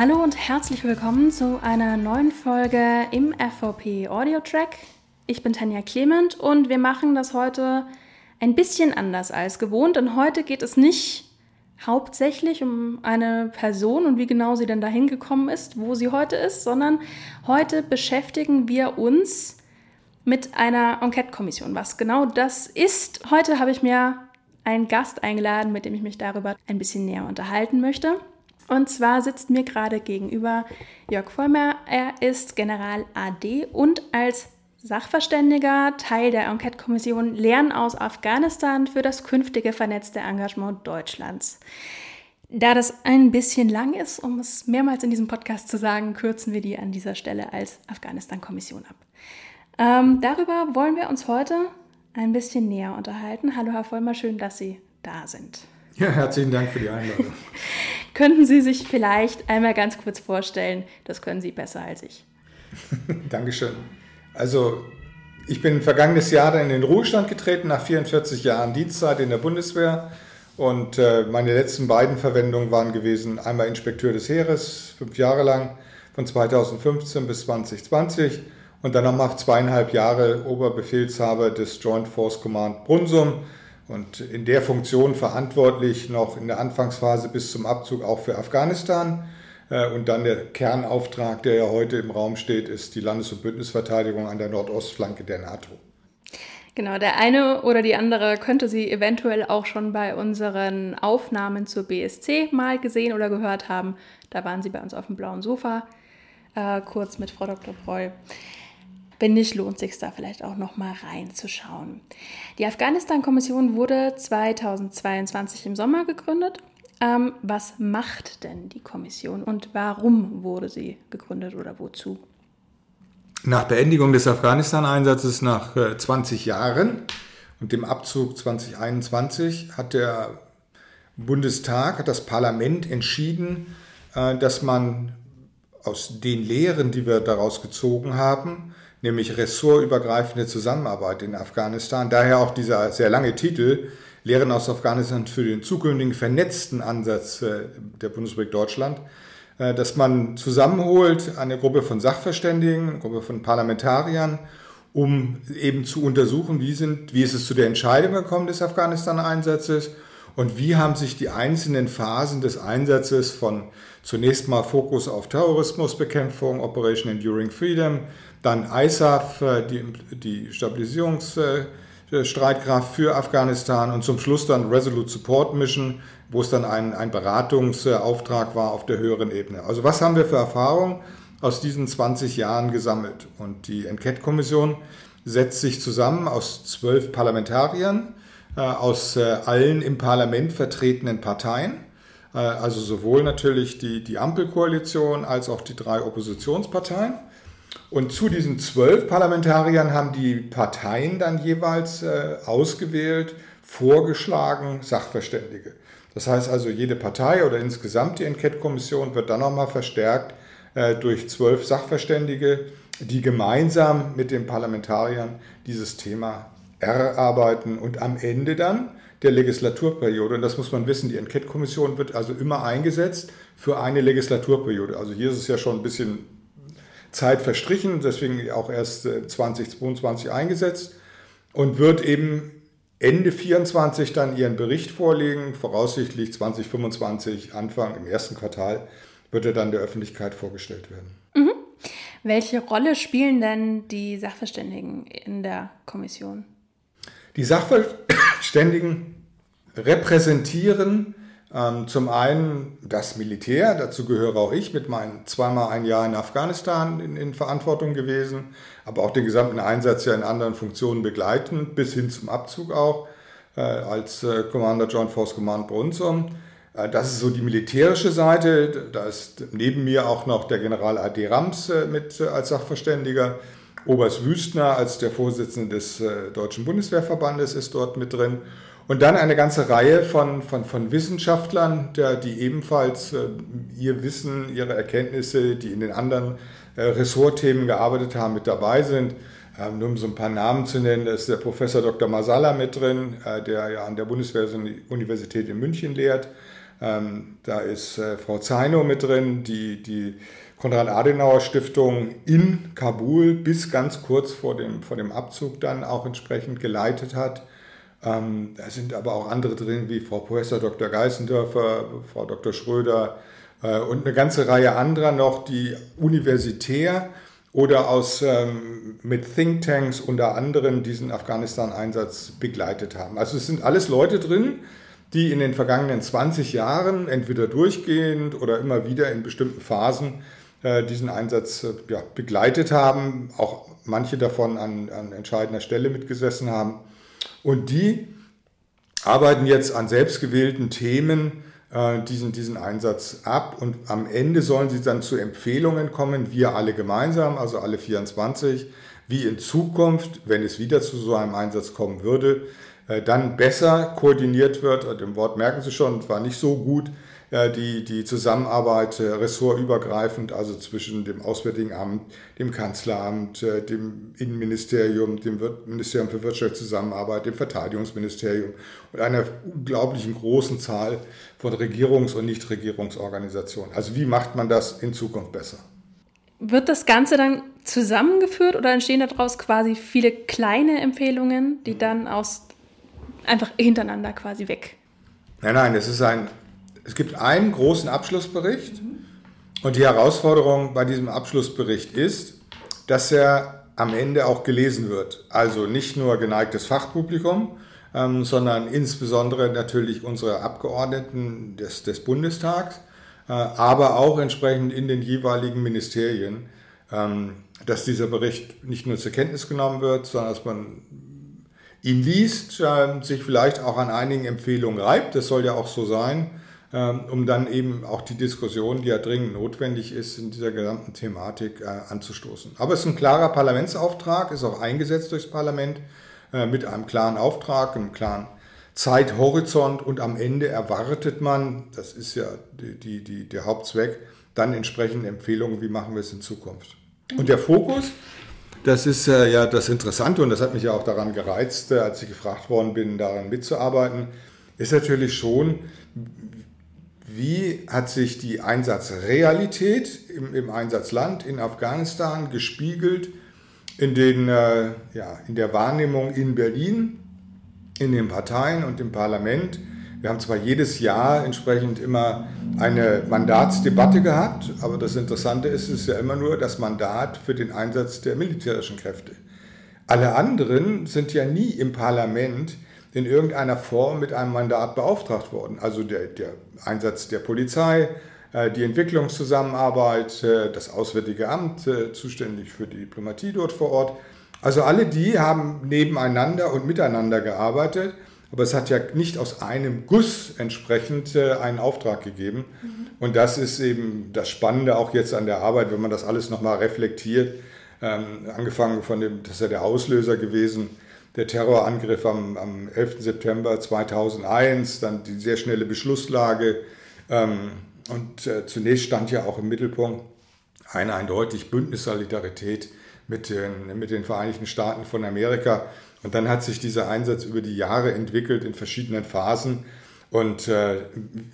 Hallo und herzlich willkommen zu einer neuen Folge im FVP Audio Track. Ich bin Tanja Clement und wir machen das heute ein bisschen anders als gewohnt, denn heute geht es nicht hauptsächlich um eine Person und wie genau sie denn dahin gekommen ist, wo sie heute ist, sondern heute beschäftigen wir uns mit einer Enquete-Kommission. Was genau das ist, heute habe ich mir einen Gast eingeladen, mit dem ich mich darüber ein bisschen näher unterhalten möchte. Und zwar sitzt mir gerade gegenüber Jörg Vollmer. Er ist General AD und als Sachverständiger Teil der Enquete-Kommission Lernen aus Afghanistan für das künftige vernetzte Engagement Deutschlands. Da das ein bisschen lang ist, um es mehrmals in diesem Podcast zu sagen, kürzen wir die an dieser Stelle als Afghanistan-Kommission ab. Ähm, darüber wollen wir uns heute ein bisschen näher unterhalten. Hallo Herr Vollmer, schön, dass Sie da sind. Ja, herzlichen Dank für die Einladung. Könnten Sie sich vielleicht einmal ganz kurz vorstellen? Das können Sie besser als ich. Dankeschön. Also, ich bin vergangenes Jahr in den Ruhestand getreten, nach 44 Jahren Dienstzeit in der Bundeswehr. Und äh, meine letzten beiden Verwendungen waren gewesen, einmal Inspekteur des Heeres, fünf Jahre lang, von 2015 bis 2020. Und dann nochmal zweieinhalb Jahre Oberbefehlshaber des Joint Force Command Brunsum und in der Funktion verantwortlich noch in der Anfangsphase bis zum Abzug auch für Afghanistan. Äh, und dann der Kernauftrag, der ja heute im Raum steht, ist die Landes- und Bündnisverteidigung an der Nordostflanke der NATO. Genau, der eine oder die andere könnte sie eventuell auch schon bei unseren Aufnahmen zur BSC mal gesehen oder gehört haben. Da waren sie bei uns auf dem blauen Sofa, äh, kurz mit Frau Dr. Breu. Wenn nicht, lohnt sich da vielleicht auch noch mal reinzuschauen. Die Afghanistan-Kommission wurde 2022 im Sommer gegründet. Ähm, was macht denn die Kommission und warum wurde sie gegründet oder wozu? Nach Beendigung des Afghanistan-Einsatzes nach 20 äh, Jahren und dem Abzug 2021 hat der Bundestag, hat das Parlament entschieden, äh, dass man aus den Lehren, die wir daraus gezogen haben, nämlich ressortübergreifende Zusammenarbeit in Afghanistan. Daher auch dieser sehr lange Titel, Lehren aus Afghanistan für den zukünftigen vernetzten Ansatz äh, der Bundesrepublik Deutschland, äh, dass man zusammenholt eine Gruppe von Sachverständigen, eine Gruppe von Parlamentariern, um eben zu untersuchen, wie, sind, wie ist es zu der Entscheidung gekommen des Afghanistan-Einsatzes und wie haben sich die einzelnen Phasen des Einsatzes von zunächst mal Fokus auf Terrorismusbekämpfung, Operation Enduring Freedom, dann ISAF, äh, die, die Stabilisierungsstreitkraft für Afghanistan und zum Schluss dann Resolute Support Mission, wo es dann ein, ein Beratungsauftrag war auf der höheren Ebene. Also was haben wir für Erfahrungen aus diesen 20 Jahren gesammelt? Und die Enquete-Kommission setzt sich zusammen aus zwölf Parlamentariern, aus äh, allen im Parlament vertretenen Parteien, also sowohl natürlich die, die Ampelkoalition als auch die drei Oppositionsparteien. Und zu diesen zwölf Parlamentariern haben die Parteien dann jeweils äh, ausgewählt, vorgeschlagen Sachverständige. Das heißt also, jede Partei oder insgesamt die Enquete-Kommission wird dann nochmal verstärkt äh, durch zwölf Sachverständige, die gemeinsam mit den Parlamentariern dieses Thema erarbeiten und am Ende dann der Legislaturperiode, und das muss man wissen, die Enquete-Kommission wird also immer eingesetzt für eine Legislaturperiode. Also hier ist es ja schon ein bisschen Zeit verstrichen, deswegen auch erst 2022 äh, eingesetzt und wird eben Ende 24 dann ihren Bericht vorlegen, voraussichtlich 2025, Anfang im ersten Quartal, wird er dann der Öffentlichkeit vorgestellt werden. Mhm. Welche Rolle spielen denn die Sachverständigen in der Kommission? Die Sachverständigen repräsentieren ähm, zum einen das Militär, dazu gehöre auch ich mit meinen zweimal ein Jahr in Afghanistan in, in, Verantwortung gewesen, aber auch den gesamten Einsatz ja in anderen Funktionen begleitend, bis hin zum Abzug auch äh, als äh, Commander Joint Force Command Brunsum. Äh, das ist so die militärische Seite. Da ist neben mir auch noch der General A.D. Rams äh, mit äh, als Sachverständiger. Oberst Wüstner als der Vorsitzende des äh, Deutschen Bundeswehrverbandes ist dort mit drin. Und dann eine ganze Reihe von, von, von Wissenschaftlern, der, die ebenfalls äh, ihr Wissen, ihre Erkenntnisse, die in den anderen äh, Ressortthemen gearbeitet haben, mit dabei sind. Ähm, nur um so ein paar Namen zu nennen, da ist der Professor Dr. Masala mit drin, äh, der ja an der Bundeswehruniversität in München lehrt. Ähm, da ist äh, Frau Zeino mit drin, die die Konrad-Adenauer-Stiftung in Kabul bis ganz kurz vor dem, vor dem Abzug dann auch entsprechend geleitet hat. Ähm, da sind aber auch andere drin, wie Frau Professor Dr. Geißendörfer, Frau Dr. Schröder äh, und eine ganze Reihe anderer noch, die universitär oder aus, ähm, mit Thinktanks unter anderem diesen Afghanistan-Einsatz begleitet haben. Also es sind alles Leute drin, die in den vergangenen 20 Jahren entweder durchgehend oder immer wieder in bestimmten Phasen diesen Einsatz äh, ja, begleitet haben, auch manche davon an, an entscheidender Stelle mitgesessen haben. Und die arbeiten jetzt an selbstgewählten Themen äh, diesen, diesen Einsatz ab und am Ende sollen sie dann zu Empfehlungen kommen, wir alle gemeinsam, also alle 24, wie in Zukunft, wenn es wieder zu so einem Einsatz kommen würde, äh, dann besser koordiniert wird. Und im Wort merken Sie schon, war nicht so gut, die, die Zusammenarbeit äh, ressortübergreifend, also zwischen dem Auswärtigen Amt, dem Kanzleramt, äh, dem Innenministerium, dem Ministerium für Wirtschaftszusammenarbeit, dem Verteidigungsministerium und einer unglaublichen großen Zahl von Regierungs- und Nichtregierungsorganisationen. Also wie macht man das in Zukunft besser? Wird das Ganze dann zusammengeführt oder entstehen daraus quasi viele kleine Empfehlungen, die dann aus einfach hintereinander quasi weg? Nein, nein, es ist ein es gibt einen großen Abschlussbericht und die Herausforderung bei diesem Abschlussbericht ist, dass er am Ende auch gelesen wird. Also nicht nur geneigtes Fachpublikum, ähm, sondern insbesondere natürlich unsere Abgeordneten des, des Bundestags, äh, aber auch entsprechend in den jeweiligen Ministerien, ähm, dass dieser Bericht nicht nur zur Kenntnis genommen wird, sondern dass man ihn liest, äh, sich vielleicht auch an einigen Empfehlungen reibt. Das soll ja auch so sein um dann eben auch die Diskussion, die ja dringend notwendig ist, in dieser gesamten Thematik äh, anzustoßen. Aber es ist ein klarer Parlamentsauftrag, ist auch eingesetzt durchs Parlament äh, mit einem klaren Auftrag, einem klaren Zeithorizont und am Ende erwartet man, das ist ja die, die, die, der Hauptzweck, dann entsprechende Empfehlungen, wie machen wir es in Zukunft. Und der Fokus, das ist äh, ja das Interessante und das hat mich ja auch daran gereizt, als ich gefragt worden bin, daran mitzuarbeiten, ist natürlich schon, wie hat sich die Einsatzrealität im, im Einsatzland in Afghanistan gespiegelt in, den, äh, ja, in der Wahrnehmung in Berlin, in den Parteien und im Parlament. Wir haben zwar jedes Jahr entsprechend immer eine Mandatsdebatte gehabt, aber das Interessante ist, es ist ja immer nur das Mandat für den Einsatz der militärischen Kräfte. Alle anderen sind ja nie im Parlament in irgendeiner Form mit einem Mandat beauftragt worden. Also der, der Einsatz der Polizei, äh, die Entwicklungszusammenarbeit, äh, das Auswärtige Amt, äh, zuständig für die Diplomatie dort vor Ort. Also alle die haben nebeneinander und miteinander gearbeitet, aber es hat ja nicht aus einem Guss entsprechend einen Auftrag gegeben. Mhm. Und das ist eben das Spannende auch jetzt an der Arbeit, wenn man das alles nochmal reflektiert. Ähm, angefangen von dem, das ist ja der Auslöser gewesen, der Terrorangriff am, am 11. September 2001, dann die sehr schnelle Beschlusslage. Ähm, und äh, zunächst stand ja auch im Mittelpunkt eine eindeutig Bündnissolidarität mit den, mit den Vereinigten Staaten von Amerika. Und dann hat sich dieser Einsatz über die Jahre entwickelt in verschiedenen Phasen. Und äh,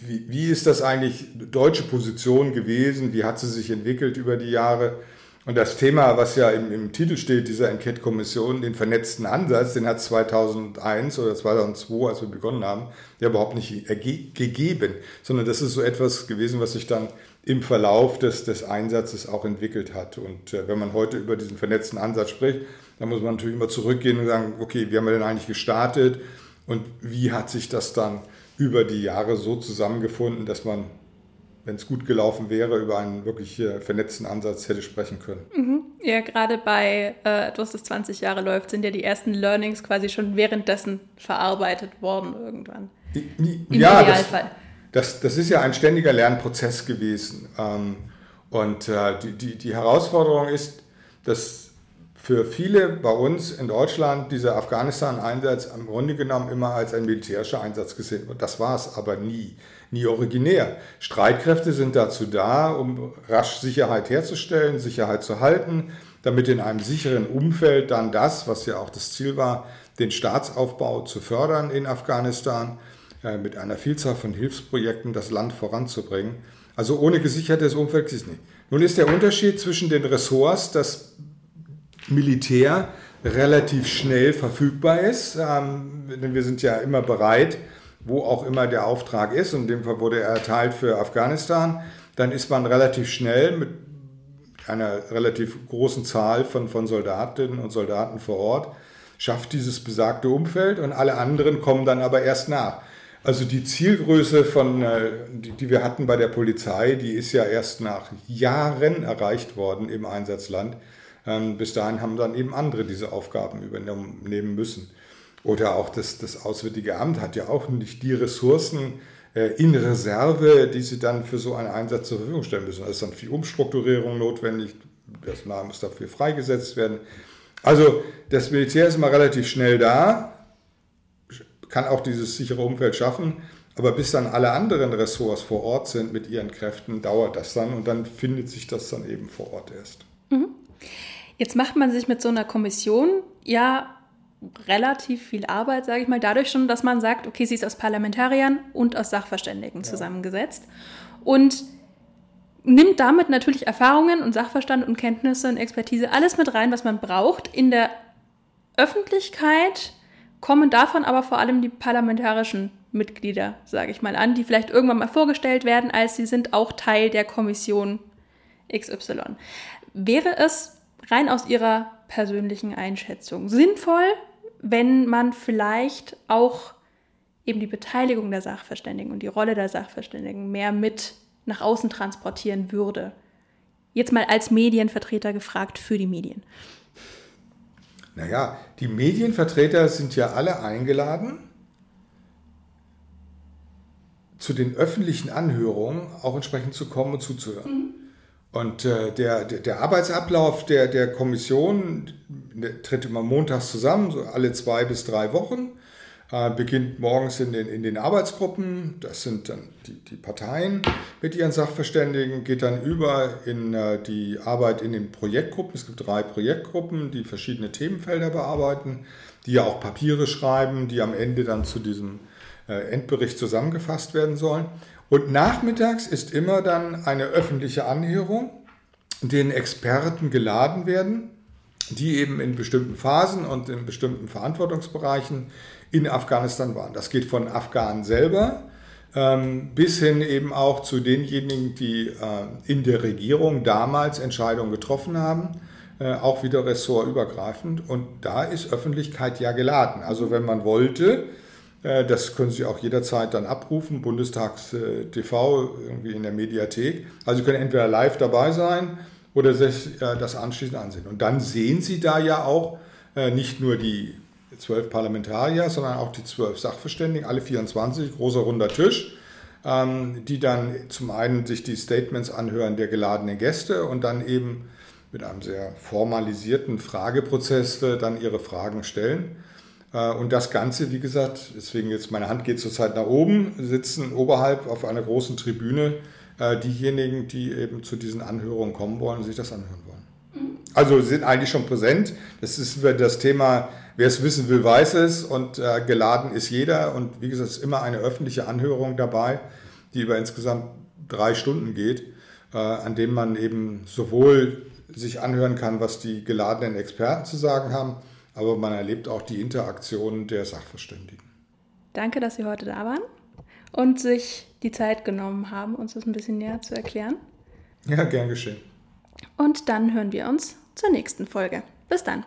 wie, wie ist das eigentlich deutsche Position gewesen? Wie hat sie sich entwickelt über die Jahre? Und das Thema, was ja im, im Titel steht, dieser Enquete-Kommission, den vernetzten Ansatz, den hat 2001 oder 2002, als wir begonnen haben, ja überhaupt nicht gegeben, sondern das ist so etwas gewesen, was sich dann im Verlauf des, des Einsatzes auch entwickelt hat. Und äh, wenn man heute über diesen vernetzten Ansatz spricht, dann muss man natürlich immer zurückgehen und sagen, okay, wie haben wir denn eigentlich gestartet und wie hat sich das dann über die Jahre so zusammengefunden, dass man wenn es gut gelaufen wäre, über einen wirklich vernetzten Ansatz hätte sprechen können. Mhm. Ja, gerade bei äh, etwas, das 20 Jahre läuft, sind ja die ersten Learnings quasi schon währenddessen verarbeitet worden irgendwann. Im ja, Idealfall. Das, das, das, ist ja ein ständiger Lernprozess gewesen. Ähm, und äh, die, die, die Herausforderung ist, dass für viele bei uns in Deutschland dieser Afghanistan-Einsatz im Grunde genommen immer als ein militärischer Einsatz gesehen wird. Das war es aber nie nie originär. Streitkräfte sind dazu da, um rasch Sicherheit herzustellen, Sicherheit zu halten, damit in einem sicheren Umfeld dann das, was ja auch das Ziel war, den Staatsaufbau zu fördern in Afghanistan. äh, mit einer Vielzahl von Hilfsprojekten das Land voranzubringen. Also ohne gesichertes Umfeld ist es nicht. Nun ist der Unterschied zwischen den Ressorts, dass Militär relativ schnell verfügbar ist, ähm, denn wir sind ja immer bereit, wo auch immer der Auftrag ist, und in dem Fall wurde er erteilt für Afghanistan, dann ist man relativ schnell mit einer relativ großen Zahl von, von Soldatinnen und Soldaten vor Ort, schafft dieses besagte Umfeld und alle anderen kommen dann aber erst nach. Also die Zielgröße, von, äh, die, die wir hatten bei der Polizei, die ist ja erst nach Jahren erreicht worden im Einsatzland. Ähm, bis dahin haben dann eben andere diese Aufgaben übernehmen müssen. Oder auch das, das Auswärtige Amt hat ja auch nicht die Ressourcen äh, in Reserve, die sie dann für so einen Einsatz zur Verfügung stellen müssen. Da ist dann viel Umstrukturierung notwendig, Personal muss dafür freigesetzt werden. Also das Militär ist immer relativ schnell da, kann auch dieses sichere Umfeld schaffen, aber bis dann alle anderen Ressorts vor Ort sind mit ihren Kräften, dauert das dann und dann findet sich das dann eben vor Ort erst. Mhm. Jetzt macht man sich mit so einer Kommission ja relativ viel Arbeit, sage ich mal, dadurch schon, dass man sagt, okay, sie ist aus Parlamentariern und aus Sachverständigen ja. zusammengesetzt und nimmt damit natürlich Erfahrungen und Sachverstand und Kenntnisse und Expertise, alles mit rein, was man braucht. In der Öffentlichkeit kommen davon aber vor allem die parlamentarischen Mitglieder, sage ich mal, an, die vielleicht irgendwann mal vorgestellt werden, als sie sind auch Teil der Kommission XY. Wäre es rein aus Ihrer persönlichen Einschätzung sinnvoll, wenn man vielleicht auch eben die Beteiligung der Sachverständigen und die Rolle der Sachverständigen mehr mit nach außen transportieren würde. Jetzt mal als Medienvertreter gefragt für die Medien. Naja, die Medienvertreter sind ja alle eingeladen, zu den öffentlichen Anhörungen auch entsprechend zu kommen und zuzuhören. Mhm. Und äh, der, der, Arbeitsablauf der, der Kommission tritt immer montags zusammen, so alle zwei bis drei Wochen. Äh, beginnt morgens in den, in den Arbeitsgruppen, das sind dann die, die Parteien mit ihren Sachverständigen, geht dann über in äh, die Arbeit in den Projektgruppen. Es gibt drei Projektgruppen, die verschiedene Themenfelder bearbeiten, die ja auch Papiere schreiben, die am Ende dann zu diesem äh, Endbericht zusammengefasst werden sollen. Und nachmittags ist immer dann eine öffentliche Anhörung, in denen Experten geladen werden, die eben in bestimmten Phasen und in bestimmten Verantwortungsbereichen in Afghanistan waren. Das geht von Afghanen selber ähm, bis hin eben auch zu denjenigen, die äh, in der Regierung damals Entscheidungen getroffen haben, äh, auch wieder ressortübergreifend. Und da ist Öffentlichkeit ja geladen. Also wenn man wollte, äh, das können Sie auch jederzeit dann abrufen, Bundestags TV irgendwie in der Mediathek. Also Sie können entweder live dabei sein oder sich äh, das anschließend ansehen. Und dann sehen Sie da ja auch nicht nur die zwölf Parlamentarier, sondern auch die zwölf Sachverständigen, alle 24, großer runder Tisch, ähm, die dann zum einen sich die Statements anhören der geladenen Gäste und dann eben mit einem sehr formalisierten Frageprozess dann ihre Fragen stellen. Äh, und das Ganze, wie gesagt, deswegen jetzt meine Hand geht zurzeit nach oben, sitzen oberhalb auf einer großen Tribüne äh, diejenigen, die eben zu diesen Anhörungen kommen wollen und sich das anhören wollen. Also sind eigentlich schon präsent. Das ist das Thema, wer es wissen will, weiß es und äh, geladen ist jeder. Und wie gesagt, es ist immer eine öffentliche Anhörung dabei, die über insgesamt drei Stunden geht, an dem man eben sowohl sich anhören kann, was die geladenen Experten zu sagen haben, aber man erlebt auch die Interaktion der Sachverständigen. Danke, dass Sie heute da waren und sich die Zeit genommen haben, uns das ein bisschen näher zu erklären. Ja, gern geschehen. Und dann hören wir uns zur nächsten Folge. Bis dann.